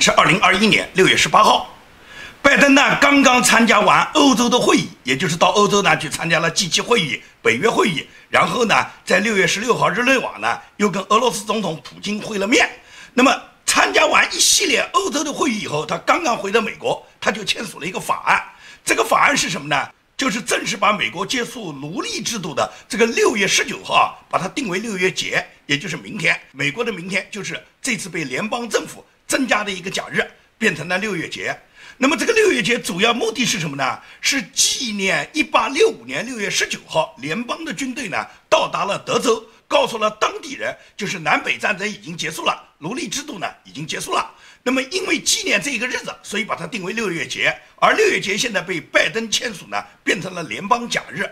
是二零二一年六月十八号，拜登呢刚刚参加完欧洲的会议，也就是到欧洲呢去参加了 G7 会议、北约会议，然后呢在六月十六号日内瓦呢又跟俄罗斯总统普京会了面。那么参加完一系列欧洲的会议以后，他刚刚回到美国，他就签署了一个法案。这个法案是什么呢？就是正式把美国结束奴隶制度的这个六月十九号啊，把它定为六月节，也就是明天。美国的明天就是这次被联邦政府增加的一个假日，变成了六月节。那么这个六月节主要目的是什么呢？是纪念一八六五年六月十九号联邦的军队呢到达了德州，告诉了当地人，就是南北战争已经结束了，奴隶制度呢已经结束了。那么，因为纪念这一个日子，所以把它定为六月节。而六月节现在被拜登签署呢，变成了联邦假日。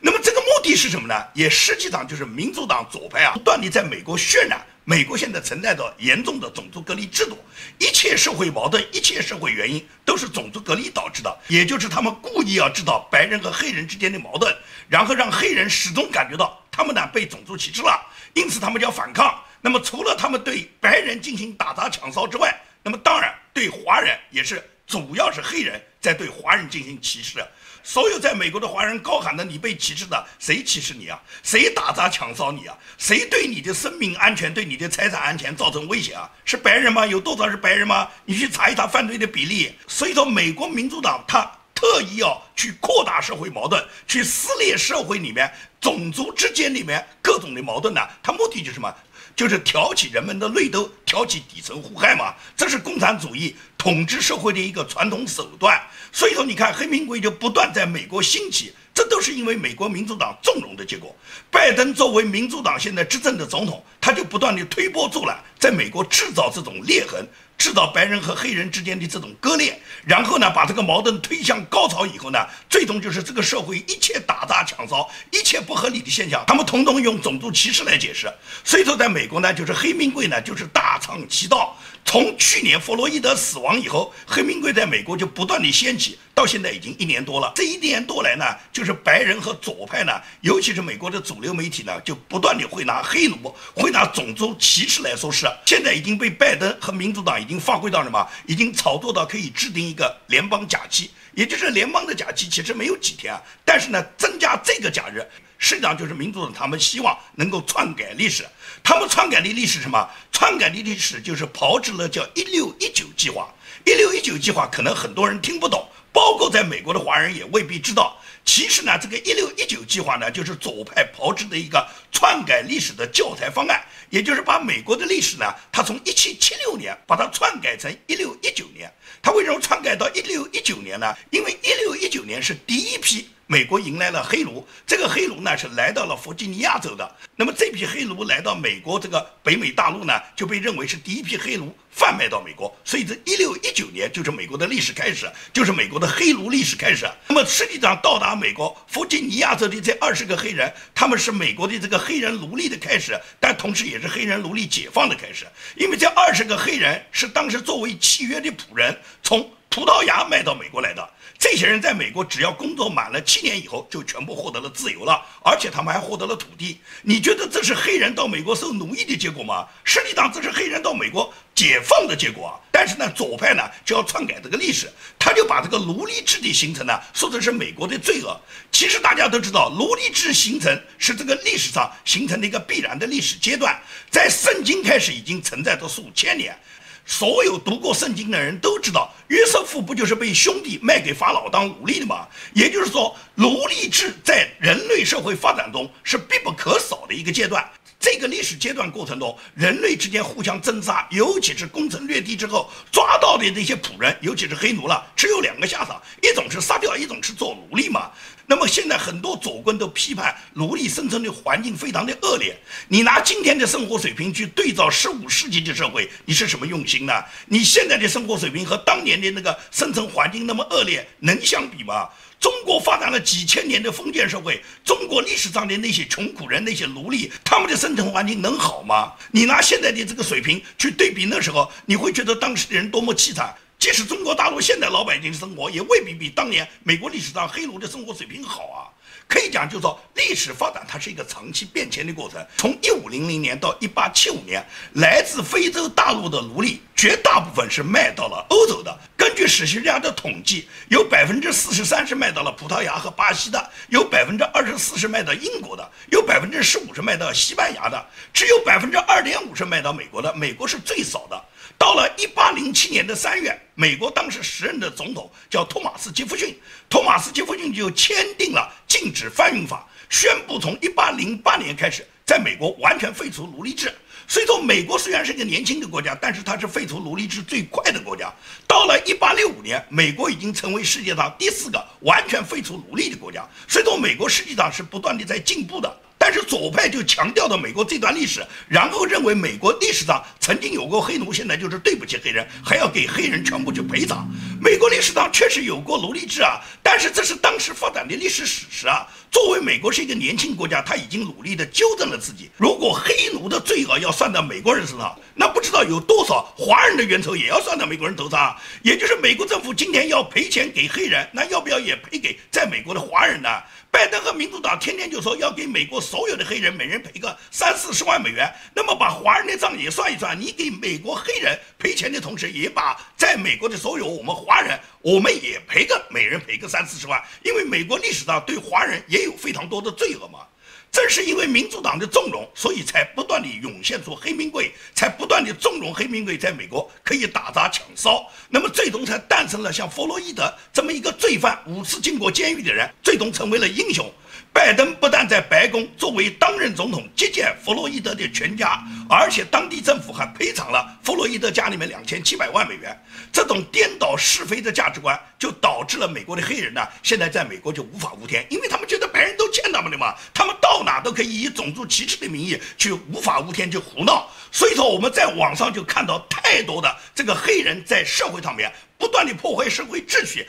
那么，这个目的是什么呢？也实际上就是民主党左派啊，不断地在美国渲染美国现在存在着严重的种族隔离制度，一切社会矛盾、一切社会原因都是种族隔离导致的。也就是他们故意要制造白人和黑人之间的矛盾，然后让黑人始终感觉到他们呢被种族歧视了，因此他们就要反抗。那么，除了他们对白人进行打砸抢烧之外，那么当然，对华人也是，主要是黑人在对华人进行歧视。所有在美国的华人高喊的“你被歧视的”，谁歧视你啊？谁打砸抢烧你啊？谁对你的生命安全、对你的财产安全造成威胁啊？是白人吗？有多少是白人吗？你去查一查犯罪的比例。所以说，美国民主党他特意要去扩大社会矛盾，去撕裂社会里面种族之间里面各种的矛盾呢？他目的就是什么？就是挑起人们的内斗，挑起底层互害嘛，这是共产主义统治社会的一个传统手段。所以说，你看黑名贵就不断在美国兴起，这都是因为美国民主党纵容的结果。拜登作为民主党现在执政的总统，他就不断的推波助澜，在美国制造这种裂痕。制造白人和黑人之间的这种割裂，然后呢，把这个矛盾推向高潮以后呢，最终就是这个社会一切打砸抢烧、一切不合理的现象，他们统统用种族歧视来解释。所以说，在美国呢，就是黑名贵呢，就是大唱其道。从去年弗洛伊德死亡以后，黑名贵在美国就不断的掀起，到现在已经一年多了。这一年多来呢，就是白人和左派呢，尤其是美国的主流媒体呢，就不断的会拿黑奴、会拿种族歧视来说事。现在已经被拜登和民主党已经发挥到什么？已经炒作到可以制定一个联邦假期，也就是联邦的假期，其实没有几天啊。但是呢，增加这个假日，实际上就是民主党他们希望能够篡改历史。他们篡改的历史什么？篡改的历史就是炮制了叫“一六一九计划”。一六一九计划可能很多人听不懂，包括在美国的华人也未必知道。其实呢，这个“一六一九计划”呢，就是左派炮制的一个篡改历史的教材方案，也就是把美国的历史呢，它从一七七六年把它篡改成一六一九年。它为什么篡改到一六一九年呢？因为一六一九年是第一批。美国迎来了黑奴，这个黑奴呢是来到了弗吉尼亚州的。那么这批黑奴来到美国这个北美大陆呢，就被认为是第一批黑奴贩卖到美国。所以这一六一九年就是美国的历史开始，就是美国的黑奴历史开始。那么实际上到达美国弗吉尼亚州的这二十个黑人，他们是美国的这个黑人奴隶的开始，但同时也是黑人奴隶解放的开始。因为这二十个黑人是当时作为契约的仆人从葡萄牙卖到美国来的。这些人在美国只要工作满了七年以后，就全部获得了自由了，而且他们还获得了土地。你觉得这是黑人到美国受奴役的结果吗？实际上这是黑人到美国解放的结果啊！但是呢，左派呢就要篡改这个历史，他就把这个奴隶制的形成呢说成是美国的罪恶。其实大家都知道，奴隶制形成是这个历史上形成的一个必然的历史阶段，在圣经开始已经存在着数千年。所有读过圣经的人都知道，约瑟夫不就是被兄弟卖给法老当奴隶的吗？也就是说，奴隶制在人类社会发展中是必不可少的一个阶段。这个历史阶段过程中，人类之间互相争杀，尤其是攻城略地之后抓到的那些仆人，尤其是黑奴了，只有两个下场：一种是杀掉，一种是做奴隶嘛。那么现在很多左棍都批判奴隶生存的环境非常的恶劣。你拿今天的生活水平去对照十五世纪的社会，你是什么用心呢？你现在的生活水平和当年的那个生存环境那么恶劣，能相比吗？中国发展了几千年的封建社会，中国历史上的那些穷苦人、那些奴隶，他们的生存环境能好吗？你拿现在的这个水平去对比那时候，你会觉得当时的人多么凄惨。即使中国大陆现在老百姓的生活，也未必比当年美国历史上黑奴的生活水平好啊。可以讲，就是说，历史发展它是一个长期变迁的过程。从一五零零年到一八七五年，来自非洲大陆的奴隶绝大部分是卖到了欧洲的。根据史学家的统计，有百分之四十三是卖到了葡萄牙和巴西的，有百分之二十四是卖到英国的，有百分之十五是卖到西班牙的，只有百分之二点五是卖到美国的。美国是最少的。到了一八零七年的三月，美国当时时任的总统叫托马斯·杰弗逊，托马斯·杰弗逊就签订了禁止贩运法，宣布从一八零八年开始，在美国完全废除奴隶制。所以说，美国虽然是个年轻的国家，但是它是废除奴隶制最快的国家。到了一八六五年，美国已经成为世界上第四个完全废除奴隶的国家。所以说，美国实际上是不断的在进步的。但是左派就强调了美国这段历史，然后认为美国历史上曾经有过黑奴，现在就是对不起黑人，还要给黑人全部去赔偿。美国历史上确实有过奴隶制啊，但是这是当时发展的历史史实啊。作为美国是一个年轻国家，他已经努力的纠正了自己。如果黑奴的罪恶要算到美国人身上，那不知道有多少华人的冤仇也要算到美国人头上。也就是美国政府今天要赔钱给黑人，那要不要也赔给在美国的华人呢？拜登和民主党天天就说要给美国所有的黑人每人赔个三四十万美元，那么把华人的账也算一算，你给美国黑人赔钱的同时，也把在美国的所有我们华人，我们也赔个每人赔个三四十万，因为美国历史上对华人也有非常多的罪恶嘛。正是因为民主党的纵容，所以才不断地涌现出黑名贵，才不断地纵容黑名贵在美国可以打砸抢烧，那么最终才诞生了像弗洛伊德这么一个罪犯，五次进过监狱的人，最终成为了英雄。拜登不但在白宫作为当任总统接见弗洛伊德的全家，而且当地政府还赔偿了弗洛伊德家里面两千七百万美元。这种颠倒是非的价值观，就导致了美国的黑人呢，现在在美国就无法无天，因为他们觉得白人都欠他们的嘛，他们到哪都可以以种族歧视的名义去无法无天去胡闹。所以说我们在网上就看到太多的这个黑人在社会上面不断的破坏社会秩序。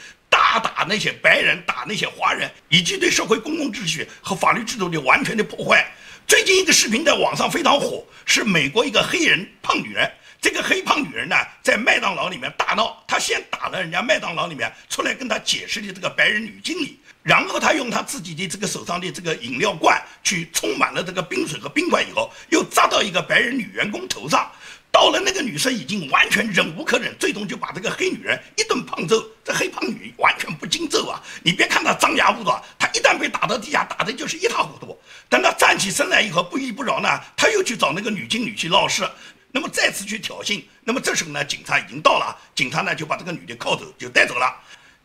打那些白人，打那些华人，以及对社会公共秩序和法律制度的完全的破坏。最近一个视频在网上非常火，是美国一个黑人胖女人。这个黑胖女人呢，在麦当劳里面大闹，她先打了人家麦当劳里面出来跟她解释的这个白人女经理，然后她用她自己的这个手上的这个饮料罐去充满了这个冰水和冰块以后，又砸到一个白人女员工头上。到了那个女生已经完全忍无可忍，最终就把这个黑女人一顿胖揍。这黑胖女完全不经揍啊！你别看她张牙舞爪，她一旦被打到地下，打的就是一塌糊涂。等她站起身来以后，不依不饶呢，她又去找那个女经理去闹事，那么再次去挑衅。那么这时候呢，警察已经到了，警察呢就把这个女的铐走，就带走了。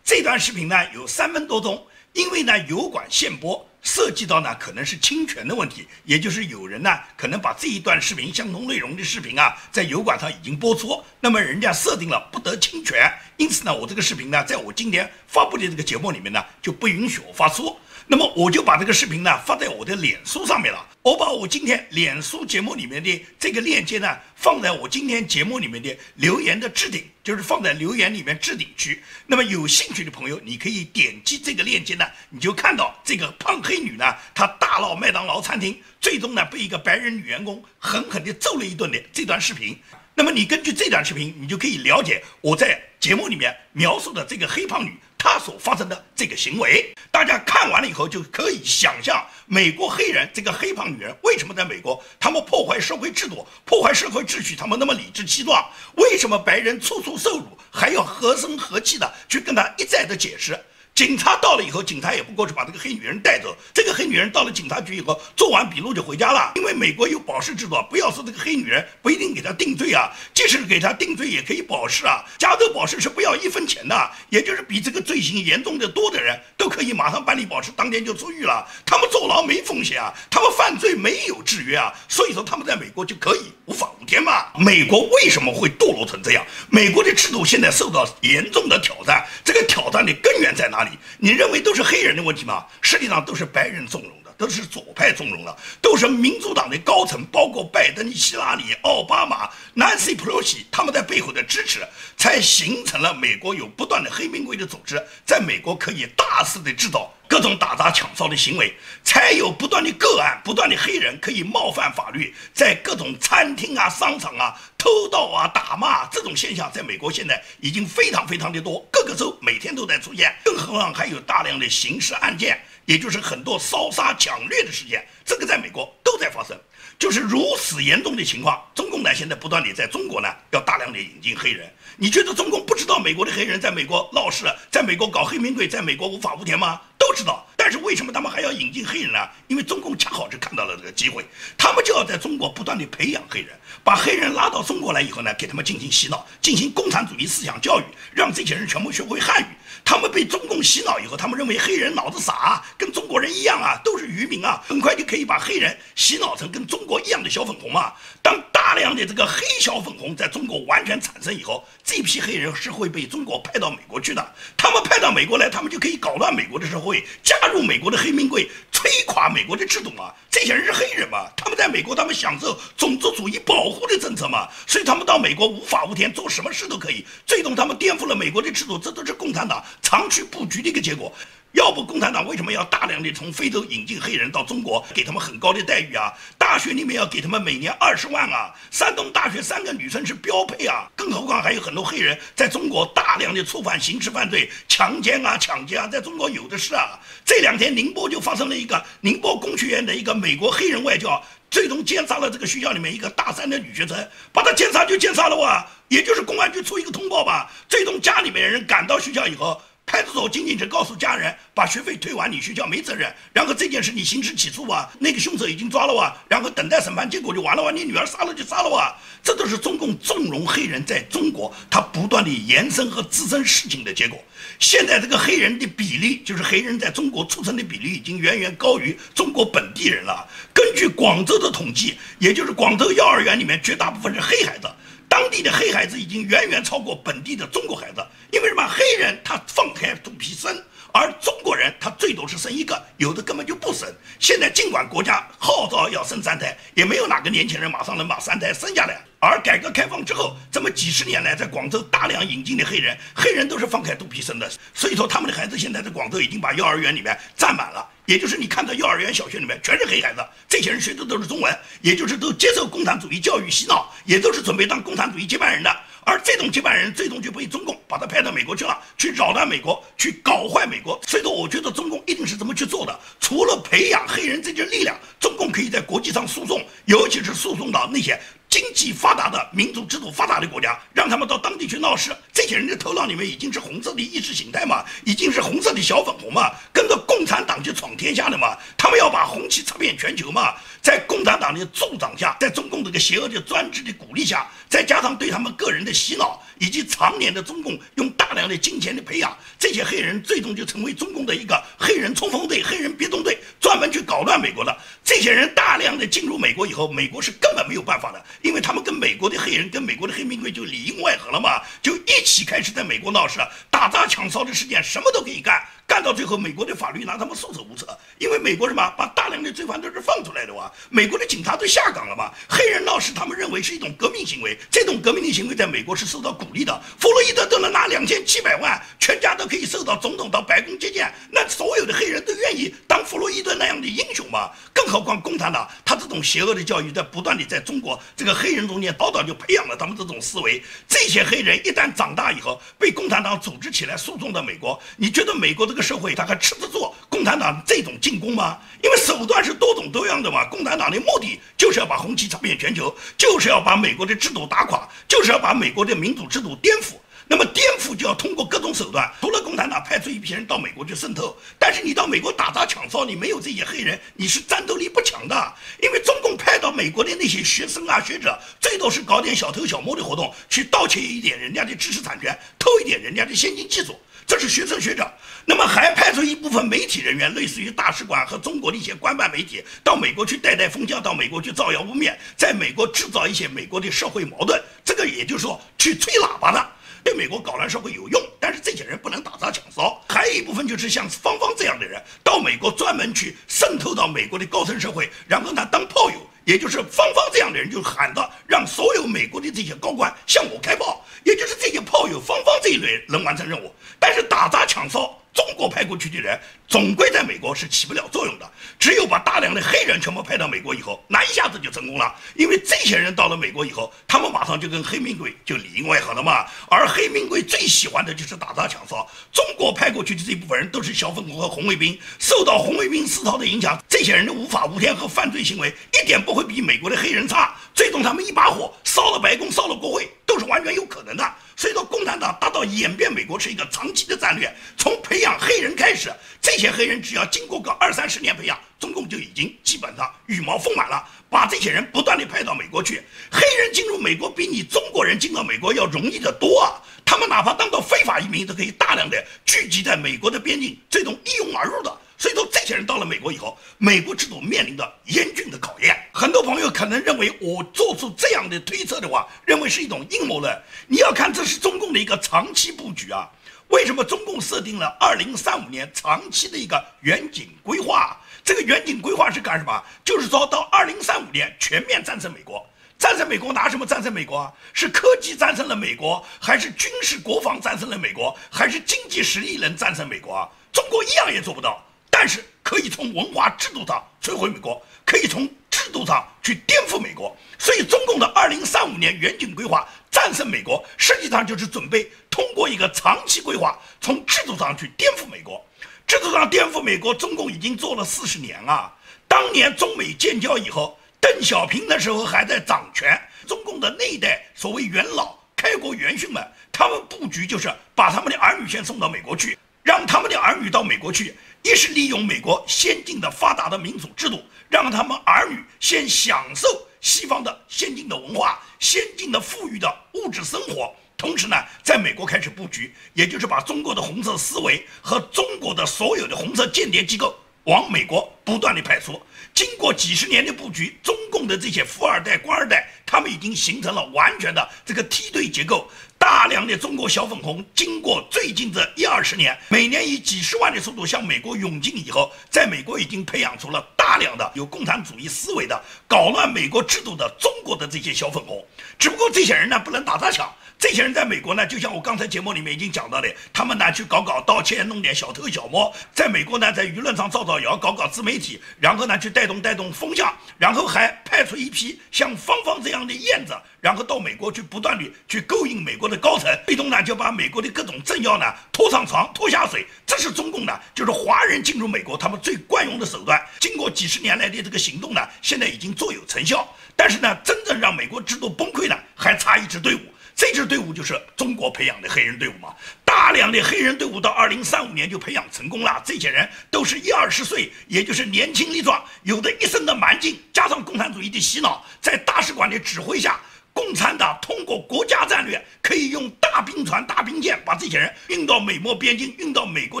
这段视频呢有三分多钟，因为呢油管限播。涉及到呢，可能是侵权的问题，也就是有人呢，可能把这一段视频相同内容的视频啊，在油管上已经播出，那么人家设定了不得侵权，因此呢，我这个视频呢，在我今天发布的这个节目里面呢，就不允许我发出。那么我就把这个视频呢发在我的脸书上面了。我把我今天脸书节目里面的这个链接呢放在我今天节目里面的留言的置顶，就是放在留言里面置顶区。那么有兴趣的朋友，你可以点击这个链接呢，你就看到这个胖黑女呢，她大闹麦当劳餐厅，最终呢被一个白人女员工狠狠地揍了一顿的这段视频。那么你根据这段视频，你就可以了解我在节目里面描述的这个黑胖女。他所发生的这个行为，大家看完了以后就可以想象，美国黑人这个黑胖女人为什么在美国，他们破坏社会制度、破坏社会秩序，他们那么理直气壮？为什么白人处处受辱，还要和声和气的去跟他一再的解释？警察到了以后，警察也不过去把这个黑女人带走。这个黑女人到了警察局以后，做完笔录就回家了。因为美国有保释制度，不要说这个黑女人不一定给她定罪啊，即使给她定罪也可以保释啊。加州保释是不要一分钱的，也就是比这个罪行严重的多的人都可以马上办理保释，当天就出狱了。他们坐牢没风险啊，他们犯罪没有制约啊，所以说他们在美国就可以无法无天嘛。美国为什么会堕落成这样？美国的制度现在受到严重的挑战，这个挑战的根源在哪你认为都是黑人的问题吗？实际上都是白人纵容的，都是左派纵容的，都是民主党的高层，包括拜登、希拉里、奥巴马、Nancy Pelosi 他们在背后的支持，才形成了美国有不断的黑名贵的组织，在美国可以大肆的制造。各种打砸抢烧的行为，才有不断的个案，不断的黑人可以冒犯法律，在各种餐厅啊、商场啊偷盗啊、打骂这种现象，在美国现在已经非常非常的多，各个州每天都在出现，更何况还有大量的刑事案件，也就是很多烧杀抢掠的事件，这个在美国都在发生，就是如此严重的情况。中共呢，现在不断的在中国呢，要大量的引进黑人。你觉得中共不知道美国的黑人在美国闹事，在美国搞黑名贵，在美国无法无天吗？都知道。但是为什么他们还要引进黑人呢？因为中共恰好是看到了这个机会，他们就要在中国不断的培养黑人，把黑人拉到中国来以后呢，给他们进行洗脑，进行共产主义思想教育，让这些人全部学会汉语。他们被中共洗脑以后，他们认为黑人脑子傻，跟中国人一样啊，都是渔民啊，很快就可以把黑人洗脑成跟中国一样的小粉红嘛。当大量的这个黑小粉红在中国完全产生以后，这批黑人是会被中国派到美国去的。他们派到美国来，他们就可以搞乱美国的社会，加入美国的黑名贵，摧垮美国的制度嘛。这些人是黑人嘛？他们在美国，他们享受种族主义保护的政策嘛？所以他们到美国无法无天，做什么事都可以。最终他们颠覆了美国的制度，这都是共产党。长期布局的一个结果，要不共产党为什么要大量的从非洲引进黑人到中国，给他们很高的待遇啊？大学里面要给他们每年二十万啊！山东大学三个女生是标配啊！更何况还有很多黑人在中国大量的触犯刑事犯罪，强奸啊、抢劫啊，在中国有的是啊！这两天宁波就发生了一个宁波工学院的一个美国黑人外教，最终奸杀了这个学校里面一个大三的女学生，把他奸杀就奸杀了哇！也就是公安局出一个通报吧，最终家里面的人赶到学校以后。派出所仅仅是告诉家人把学费退完，你学校没责任。然后这件事你刑事起诉吧，那个凶手已经抓了啊，然后等待审判结果就完了哇，你女儿杀了就杀了哇，这都是中共纵容黑人在中国他不断的延伸和滋生事情的结果。现在这个黑人的比例，就是黑人在中国出生的比例，已经远远高于中国本地人了。根据广州的统计，也就是广州幼儿园里面绝大部分是黑孩子。当地的黑孩子已经远远超过本地的中国孩子，因为什么？黑人他放开肚皮生，而中国人他最多是生一个，有的根本就不生。现在尽管国家号召要生三胎，也没有哪个年轻人马上能把三胎生下来。而改革开放之后，这么几十年来，在广州大量引进的黑人，黑人都是放开肚皮生的，所以说他们的孩子现在在广州已经把幼儿园里面占满了。也就是你看到幼儿园、小学里面全是黑孩子，这些人学的都是中文，也就是都接受共产主义教育洗脑，也都是准备当共产主义接班人的。而这种接班人最终就被中共把他派到美国去了，去扰乱美国，去搞坏美国。所以说，我觉得中共一定是这么去做的。除了培养黑人这些力量，中共可以在国际上诉讼，尤其是诉讼到那些。经济发达的民主制度发达的国家，让他们到当地去闹事。这些人的头脑里面已经是红色的意识形态嘛，已经是红色的小粉红嘛，跟着共产党去闯天下的嘛。他们要把红旗插遍全球嘛。在共产党的助长下，在中共这个邪恶的专制的鼓励下，再加上对他们个人的洗脑，以及常年的中共用大量的金钱的培养，这些黑人最终就成为中共的一个黑人冲锋队、黑人别动队，专门去搞乱美国的。这些人大量的进入美国以后，美国是根本没有办法的。因为他们跟美国的黑人、跟美国的黑名贵就里应外合了嘛，就一起开始在美国闹事，打砸抢烧的事件，什么都可以干。干到最后，美国的法律拿他们束手无策，因为美国什么把大量的罪犯都是放出来的哇，美国的警察都下岗了嘛。黑人闹事，他们认为是一种革命行为，这种革命的行为在美国是受到鼓励的。弗洛伊德都能拿两千七百万，全家都可以受到总统到白宫接见，那所有的黑人都愿意当弗洛伊德那样的英雄嘛？更何况共产党他这种邪恶的教育在不断的在中国这个黑人中间早早就培养了他们这种思维。这些黑人一旦长大以后被共产党组织起来诉讼到美国，你觉得美国的？这个社会他还吃得住共产党这种进攻吗？因为手段是多种多样的嘛。共产党的目的就是要把红旗插遍全球，就是要把美国的制度打垮，就是要把美国的民主制度颠覆。那么颠覆就要通过各种手段。除了共产党派出一批人到美国去渗透，但是你到美国打砸抢烧，你没有这些黑人，你是战斗力不强的。因为中共派到美国的那些学生啊、学者，最多是搞点小偷小摸的活动，去盗窃一点人家的知识产权，偷一点人家的先进技术。这是学生学者，那么还派出一部分媒体人员，类似于大使馆和中国的一些官办媒体，到美国去带带风向，到美国去造谣污蔑，在美国制造一些美国的社会矛盾。这个也就是说，去吹喇叭的，对美国搞乱社会有用。但是这些人不能打砸抢烧。还有一部分就是像芳芳这样的人，到美国专门去渗透到美国的高层社会，然后呢当炮友。也就是芳芳这样的人，就喊着让所有美国的这些高官向我开炮。也就是这些炮友芳芳这一类能完成任务，但是打砸抢烧中国派过去的人总归在美国是起不了作用的。只有把大量的黑人全部派到美国以后，那一下子就成功了。因为这些人到了美国以后，他们马上就跟黑名贵就里应外合了嘛。而黑名贵最喜欢的就是打砸抢烧。中国派过去的这部分人都是小粉红和红卫兵，受到红卫兵思潮的影响，这些人的无法无天和犯罪行为一点不会比美国的黑人差。最终他们一把火烧了白宫，烧了国会，都是完全有可能的。所以说，共产党达到演变美国是一个长期的战略，从培养黑人开始，这些黑人只要经过个二三十年培养，中共就已经基本上羽毛丰满了，把这些人不断的派到美国去。黑人进入美国比你中国人进到美国要容易得多啊！他们哪怕当到非法移民，都可以大量的聚集在美国的边境，最终一拥而入的。所以说，这些人到了美国以后，美国制度面临着严峻的考验。很多朋友可能认为我做出这样的推测的话，认为是一种阴谋论。你要看，这是中共的一个长期布局啊。为什么中共设定了二零三五年长期的一个远景规划？这个远景规划是干什么？就是说到二零三五年全面战胜美国。战胜美国拿什么战胜美国啊？是科技战胜了美国，还是军事国防战胜了美国，还是经济实力能战胜美国啊？中国一样也做不到。但是可以从文化制度上摧毁美国，可以从制度上去颠覆美国。所以，中共的二零三五年远景规划战胜美国，实际上就是准备通过一个长期规划，从制度上去颠覆美国。制度上颠覆美国，中共已经做了四十年啊。当年中美建交以后，邓小平那时候还在掌权，中共的那一代所谓元老、开国元勋们，他们布局就是把他们的儿女先送到美国去，让他们的儿女到美国去。一是利用美国先进的发达的民主制度，让他们儿女先享受西方的先进的文化、先进的富裕的物质生活，同时呢，在美国开始布局，也就是把中国的红色思维和中国的所有的红色间谍机构往美国不断的派出。经过几十年的布局，中共的这些富二代、官二代，他们已经形成了完全的这个梯队结构。大量的中国小粉红，经过最近这一二十年，每年以几十万的速度向美国涌进以后，在美国已经培养出了大量的有共产主义思维的、搞乱美国制度的中国的这些小粉红。只不过这些人呢，不能打砸抢。这些人在美国呢，就像我刚才节目里面已经讲到的，他们呢去搞搞盗窃，弄点小偷小摸，在美国呢，在舆论上造造谣，搞搞自媒体，然后呢去带动带动风向，然后还派出一批像芳芳这样的燕子，然后到美国去不断的去勾引美国的高层，最终呢就把美国的各种政要呢拖上床拖下水。这是中共的，就是华人进入美国他们最惯用的手段。经过几十年来的这个行动呢，现在已经卓有成效。但是呢，真正让美国制度崩溃呢，还差一支队伍。这支队伍就是中国培养的黑人队伍嘛，大量的黑人队伍到二零三五年就培养成功了。这些人都是一二十岁，也就是年轻力壮，有的一身的蛮劲，加上共产主义的洗脑，在大使馆的指挥下，共产党通过国家战略，可以用大兵船、大兵舰把这些人运到美墨边境，运到美国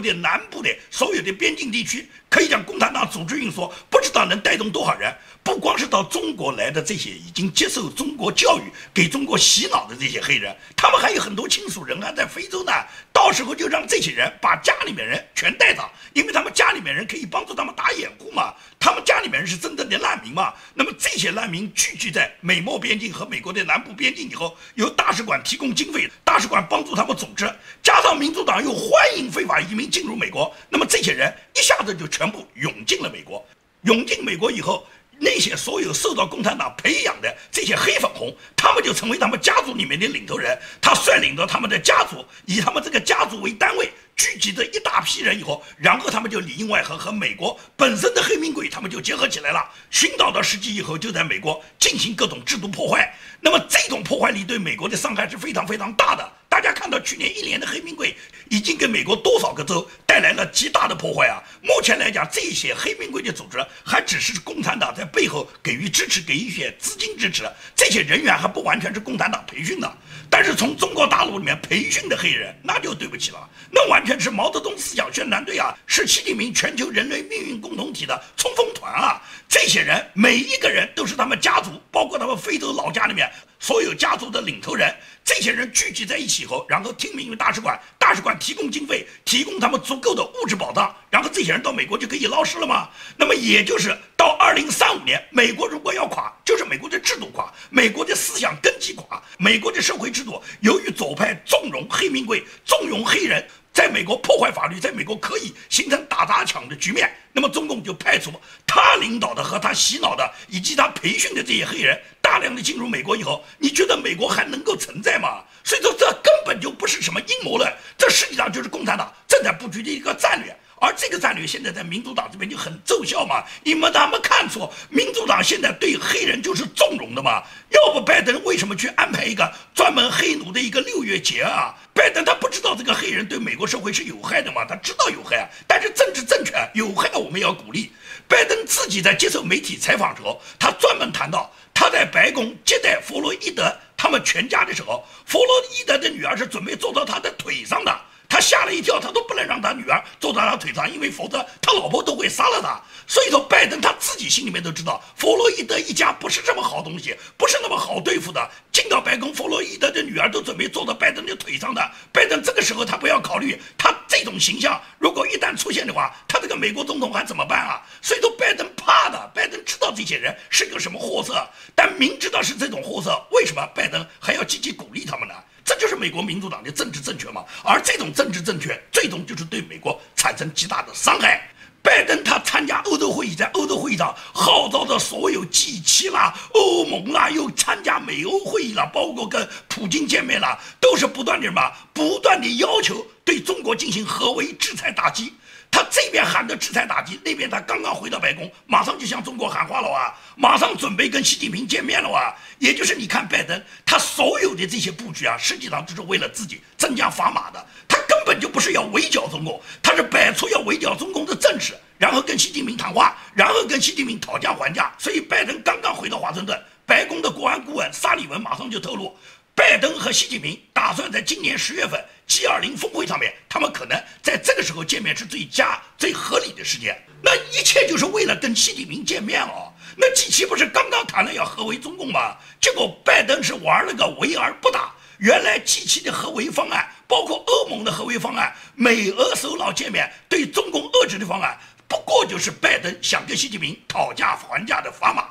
的南部的所有的边境地区。可以讲，共产党组织运输，不知道能带动多少人。不光是到中国来的这些已经接受中国教育、给中国洗脑的这些黑人，他们还有很多亲属人啊，在非洲呢。到时候就让这些人把家里面人全带上，因为他们家里面人可以帮助他们打掩护嘛。他们家里面人是真正的难民嘛。那么这些难民聚集在美墨边境和美国的南部边境以后，由大使馆提供经费，大使馆帮助他们组织，加上民主党又欢迎非法移民进入美国，那么这些人一下子就全部涌进了美国。涌进美国以后。那些所有受到共产党培养的这些黑粉红，他们就成为他们家族里面的领头人。他率领着他们的家族，以他们这个家族为单位，聚集着一大批人以后，然后他们就里应外合，和美国本身的黑名贵他们就结合起来了。寻找到时机以后，就在美国进行各种制度破坏。那么这种破坏力对美国的伤害是非常非常大的。大家看到去年一年的黑名贵已经给美国多少个州带来了极大的破坏啊！目前来讲，这些黑名贵的组织还只是共产党在背后给予支持，给一些资金支持，这些人员还不完全是共产党培训的。但是从中国大陆里面培训的黑人，那就对不起了，那完全是毛泽东思想宣传队啊，是习近平全球人类命运共同体的冲锋团啊！这些人每一个人都是他们家族，包括他们非洲老家里面。所有家族的领头人，这些人聚集在一起后，然后听命于大使馆，大使馆提供经费，提供他们足够的物质保障，然后这些人到美国就可以捞事了吗？那么也就是到二零三五年，美国如果要垮，就是美国的制度垮，美国的思想根基垮，美国的社会制度由于左派纵容黑名贵，纵容黑人。在美国破坏法律，在美国可以形成打砸抢的局面，那么中共就派出他领导的和他洗脑的以及他培训的这些黑人大量的进入美国以后，你觉得美国还能够存在吗？所以说这根本就不是什么阴谋论，这实际上就是共产党正在布局的一个战略。而这个战略现在在民主党这边就很奏效嘛？你们他们看错，民主党现在对黑人就是纵容的嘛？要不拜登为什么去安排一个专门黑奴的一个六月节啊？拜登他不知道这个黑人对美国社会是有害的嘛？他知道有害，但是政治正确有害我们要鼓励。拜登自己在接受媒体采访时候，他专门谈到他在白宫接待弗洛伊德他们全家的时候，弗洛伊德的女儿是准备坐到他的腿上的。他吓了一跳，他都不能让他女儿坐在他腿上，因为否则他老婆都会杀了他。所以说，拜登他自己心里面都知道，弗洛伊德一家不是这么好东西，不是那么好对付的。进到白宫，弗洛伊德的女儿都准备坐到拜登的腿上的。拜登这个时候他不要考虑，他这种形象如果一旦出现的话，他这个美国总统还怎么办啊？所以说，拜登怕的，拜登知道这些人是个什么货色，但明知道是这种货色，为什么拜登还要积极鼓励他们呢？这就是美国民主党的政治正确嘛？而这种政治正确，最终就是对美国产生极大的伤害。拜登他参加欧洲会议，在欧洲会议上号召着所有 G 七啦、欧盟啦，又参加美欧会议了，包括跟普京见面了，都是不断的什么？不断的要求对中国进行核围制裁打击。他这边喊的制裁打击，那边他刚刚回到白宫，马上就向中国喊话了啊，马上准备跟习近平见面了啊。也就是你看拜登，他所有的这些布局啊，实际上就是为了自己增加砝码的。他根本就不是要围剿中共，他是摆出要围剿中共的阵势，然后跟习近平谈话，然后跟习近平讨价还价。所以拜登刚刚回到华盛顿，白宫的国安顾问沙利文马上就透露。拜登和习近平打算在今年十月份 G20 峰会上面，他们可能在这个时候见面是最佳、最合理的时间。那一切就是为了跟习近平见面哦。那 G7 不是刚刚谈了要合围中共吗？结果拜登是玩了个围而不打。原来 G7 的合围方案，包括欧盟的合围方案，美俄首脑见面对中共遏制的方案，不过就是拜登想跟习近平讨价还价的砝码。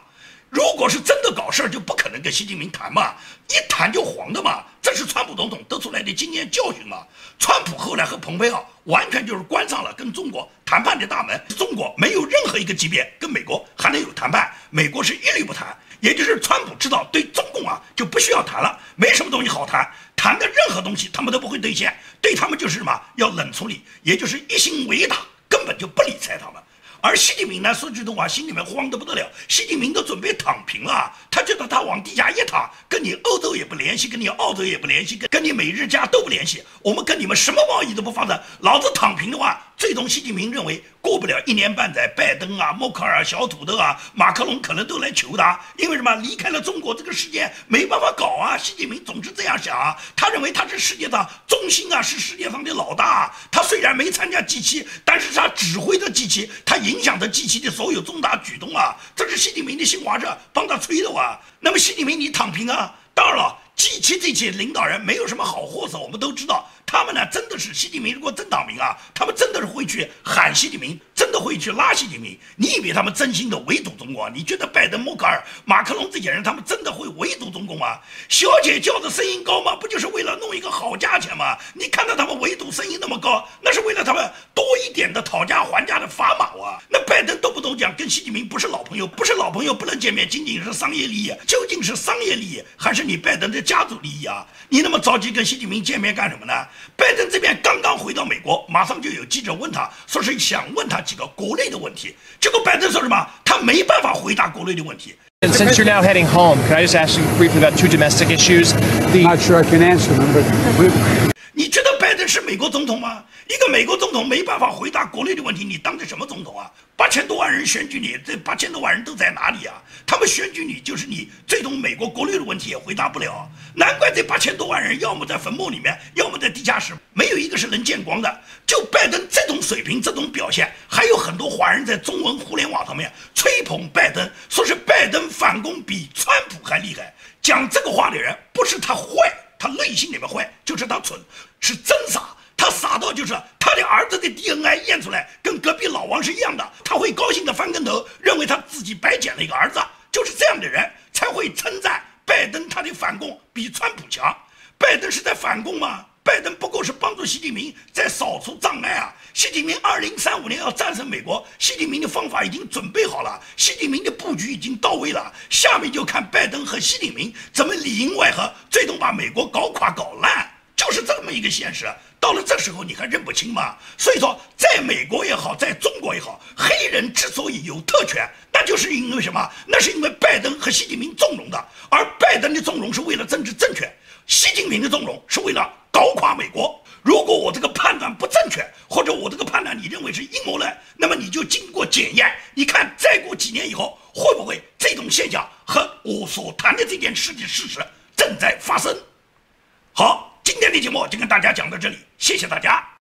如果是真的搞事儿，就不可能跟习近平谈嘛，一谈就黄的嘛，这是川普总统得出来的经验教训嘛。川普后来和蓬佩奥完全就是关上了跟中国谈判的大门，中国没有任何一个级别跟美国还能有谈判，美国是一律不谈。也就是川普知道对中共啊就不需要谈了，没什么东西好谈，谈的任何东西他们都不会兑现，对他们就是什么要冷处理，也就是一心为打，根本就不理睬他们。而习近平呢，说句实话，心里面慌得不得了。习近平都准备躺平了，他觉得他往地下一躺，跟你欧洲也不联系，跟你澳洲也不联系，跟跟你美日加都不联系，我们跟你们什么贸易都不发展，老子躺平的话，最终习近平认为。过不了一年半载，拜登啊、默克尔、小土豆啊、马克龙可能都来求他，因为什么？离开了中国这个世界没办法搞啊。习近平总是这样想啊，他认为他是世界上中心啊，是世界上的老大。他虽然没参加 G7，但是他指挥着 G7，他影影响着 G7 的所有重大举动啊。这是习近平的新华社帮他吹的哇。那么习近平你躺平啊？当然了，G7 这些领导人没有什么好货色，我们都知道。他们呢，真的是习近平如果真躺平啊，他们真的是会去喊习近平，的会去拉习近平。你以为他们真心的围堵中国？你觉得拜登、默克尔、马克龙这些人，他们真的会围堵中共吗？小姐叫的声音高吗？不就是为了弄一个好价钱吗？你看到他们围堵声音那么高，那是为了他们多一点的讨价还价的砝码啊。那拜登动不动讲跟习近平不是老朋友，不是老朋友不能见面，仅仅是商业利益，究竟是商业利益还是你拜登的家族利益啊？你那么着急跟习近平见面干什么呢？拜登这边刚刚回到美国，马上就有记者问他，说是想问他几个国内的问题。结果拜登说什么？他没办法回答国内的问题。Since you're now heading home, can I just ask you briefly about two domestic issues? I'm not sure I can answer them, but 你觉得拜登是美国总统吗？一个美国总统没办法回答国内的问题，你当的什么总统啊？八千多万人选举你，这八千多万人都在哪里啊？他们选举你，就是你最终美国国内的问题也回答不了。难怪这八千多万人要么在坟墓里面，要么在地下室，没有一个是能见光的。就拜登这种水平、这种表现，还有很多华人在中文互联网上面吹捧拜登，说是拜登反攻比川普还厉害。讲这个话的人，不是他坏。他内心里面坏，就是他蠢，是真傻。他傻到就是他的儿子的 DNA 验出来跟隔壁老王是一样的，他会高兴的翻跟头，认为他自己白捡了一个儿子。就是这样的人才会称赞拜登他的反共比川普强。拜登是在反共吗？拜登不过是帮助习近平在扫除障碍啊。习近平二零三五年要战胜美国，习近平的方法已经准备好了，习近平的布局已经到位了。下面就看拜登和习近平怎么里应外合，最终把美国搞垮搞烂，就是这么一个现实。到了这时候你还认不清吗？所以说，在美国也好，在中国也好，黑人之所以有特权，那就是因为什么？那是因为拜登和习近平纵容的，而拜登的纵容是为了政治正确，习近平的纵容是为了搞垮美国。如果我这个判断不正确，或者我这个判断你认为是阴谋论，那么你就经过检验，你看再过几年以后，会不会这种现象和我所谈的这件事的事实正在发生？好。今天的节目就跟大家讲到这里，谢谢大家。